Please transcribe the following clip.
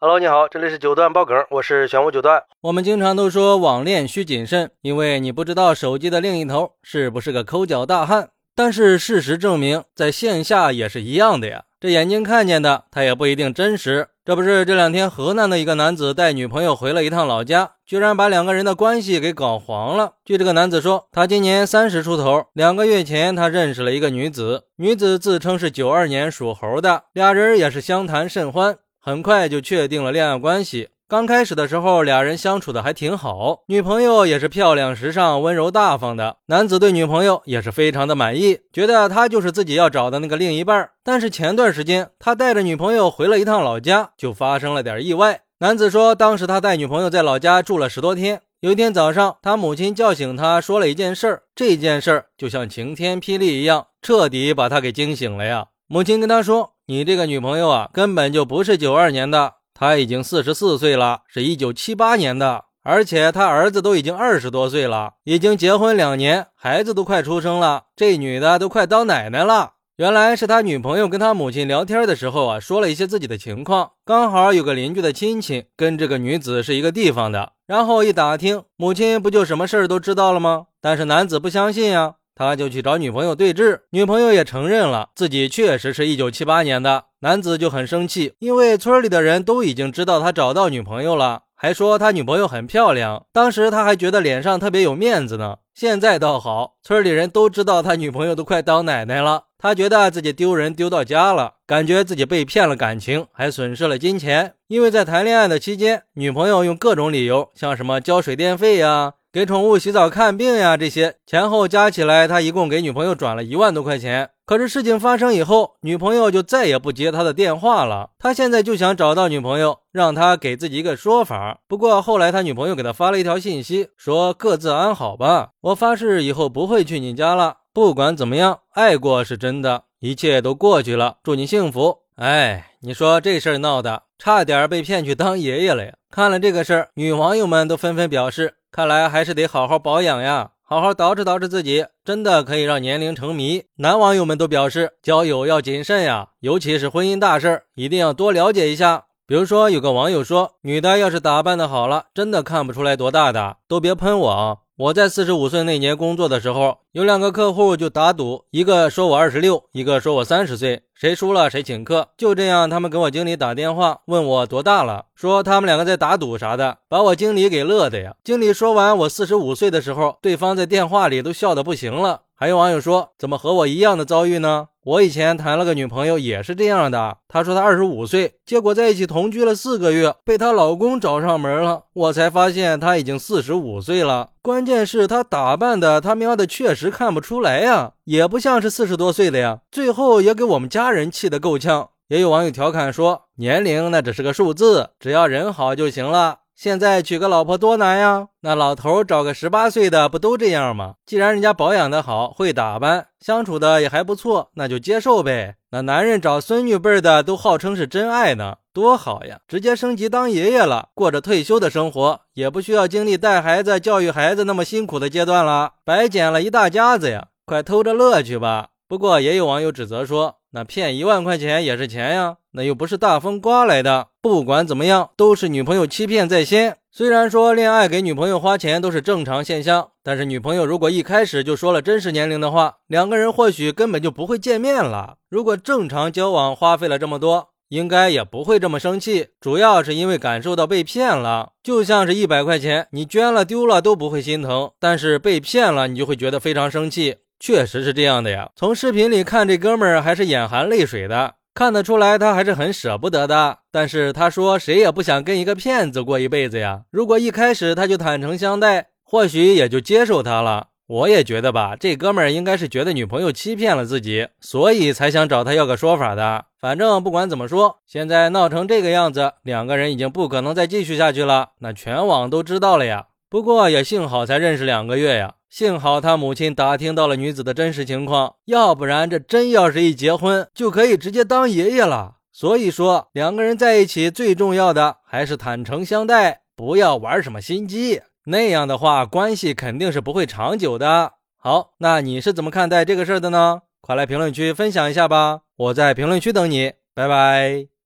Hello，你好，这里是九段爆梗，我是玄武九段。我们经常都说网恋需谨慎，因为你不知道手机的另一头是不是个抠脚大汉。但是事实证明，在线下也是一样的呀。这眼睛看见的，他也不一定真实。这不是这两天河南的一个男子带女朋友回了一趟老家，居然把两个人的关系给搞黄了。据这个男子说，他今年三十出头，两个月前他认识了一个女子，女子自称是九二年属猴的，俩人也是相谈甚欢。很快就确定了恋爱关系。刚开始的时候，俩人相处的还挺好，女朋友也是漂亮、时尚、温柔、大方的。男子对女朋友也是非常的满意，觉得她就是自己要找的那个另一半。但是前段时间，他带着女朋友回了一趟老家，就发生了点意外。男子说，当时他带女朋友在老家住了十多天，有一天早上，他母亲叫醒他，说了一件事儿。这件事儿就像晴天霹雳一样，彻底把他给惊醒了呀。母亲跟他说。你这个女朋友啊，根本就不是九二年的，她已经四十四岁了，是一九七八年的，而且她儿子都已经二十多岁了，已经结婚两年，孩子都快出生了，这女的都快当奶奶了。原来是他女朋友跟他母亲聊天的时候啊，说了一些自己的情况，刚好有个邻居的亲戚跟这个女子是一个地方的，然后一打听，母亲不就什么事儿都知道了吗？但是男子不相信呀。他就去找女朋友对质，女朋友也承认了自己确实是一九七八年的。男子就很生气，因为村里的人都已经知道他找到女朋友了，还说他女朋友很漂亮。当时他还觉得脸上特别有面子呢。现在倒好，村里人都知道他女朋友都快当奶奶了，他觉得自己丢人丢到家了，感觉自己被骗了感情，还损失了金钱。因为在谈恋爱的期间，女朋友用各种理由，像什么交水电费呀。给宠物洗澡、看病呀，这些前后加起来，他一共给女朋友转了一万多块钱。可是事情发生以后，女朋友就再也不接他的电话了。他现在就想找到女朋友，让他给自己一个说法。不过后来他女朋友给他发了一条信息，说各自安好吧。我发誓以后不会去你家了。不管怎么样，爱过是真的，一切都过去了。祝你幸福。哎，你说这事儿闹的，差点被骗去当爷爷了呀！看了这个事儿，女网友们都纷纷表示。看来还是得好好保养呀，好好捯饬捯饬自己，真的可以让年龄成谜。男网友们都表示，交友要谨慎呀，尤其是婚姻大事，一定要多了解一下。比如说，有个网友说，女的要是打扮的好了，真的看不出来多大的，都别喷我啊。我在四十五岁那年工作的时候，有两个客户就打赌，一个说我二十六，一个说我三十岁，谁输了谁请客。就这样，他们给我经理打电话问我多大了，说他们两个在打赌啥的，把我经理给乐的呀。经理说完我四十五岁的时候，对方在电话里都笑得不行了。还有网友说，怎么和我一样的遭遇呢？我以前谈了个女朋友，也是这样的。她说她二十五岁，结果在一起同居了四个月，被她老公找上门了。我才发现她已经四十五岁了。关键是她打扮的，他喵的确实看不出来呀，也不像是四十多岁的呀。最后也给我们家人气得够呛。也有网友调侃说，年龄那只是个数字，只要人好就行了。现在娶个老婆多难呀？那老头找个十八岁的不都这样吗？既然人家保养的好，会打扮，相处的也还不错，那就接受呗。那男人找孙女辈的都号称是真爱呢，多好呀！直接升级当爷爷了，过着退休的生活，也不需要经历带孩子、教育孩子那么辛苦的阶段了，白捡了一大家子呀！快偷着乐去吧。不过也有网友指责说。那骗一万块钱也是钱呀，那又不是大风刮来的。不管怎么样，都是女朋友欺骗在先。虽然说恋爱给女朋友花钱都是正常现象，但是女朋友如果一开始就说了真实年龄的话，两个人或许根本就不会见面了。如果正常交往花费了这么多，应该也不会这么生气。主要是因为感受到被骗了，就像是一百块钱，你捐了丢了都不会心疼，但是被骗了，你就会觉得非常生气。确实是这样的呀，从视频里看，这哥们儿还是眼含泪水的，看得出来他还是很舍不得的。但是他说，谁也不想跟一个骗子过一辈子呀。如果一开始他就坦诚相待，或许也就接受他了。我也觉得吧，这哥们儿应该是觉得女朋友欺骗了自己，所以才想找他要个说法的。反正不管怎么说，现在闹成这个样子，两个人已经不可能再继续下去了，那全网都知道了呀。不过也幸好才认识两个月呀，幸好他母亲打听到了女子的真实情况，要不然这真要是一结婚就可以直接当爷爷了。所以说两个人在一起最重要的还是坦诚相待，不要玩什么心机，那样的话关系肯定是不会长久的。好，那你是怎么看待这个事儿的呢？快来评论区分享一下吧，我在评论区等你，拜拜。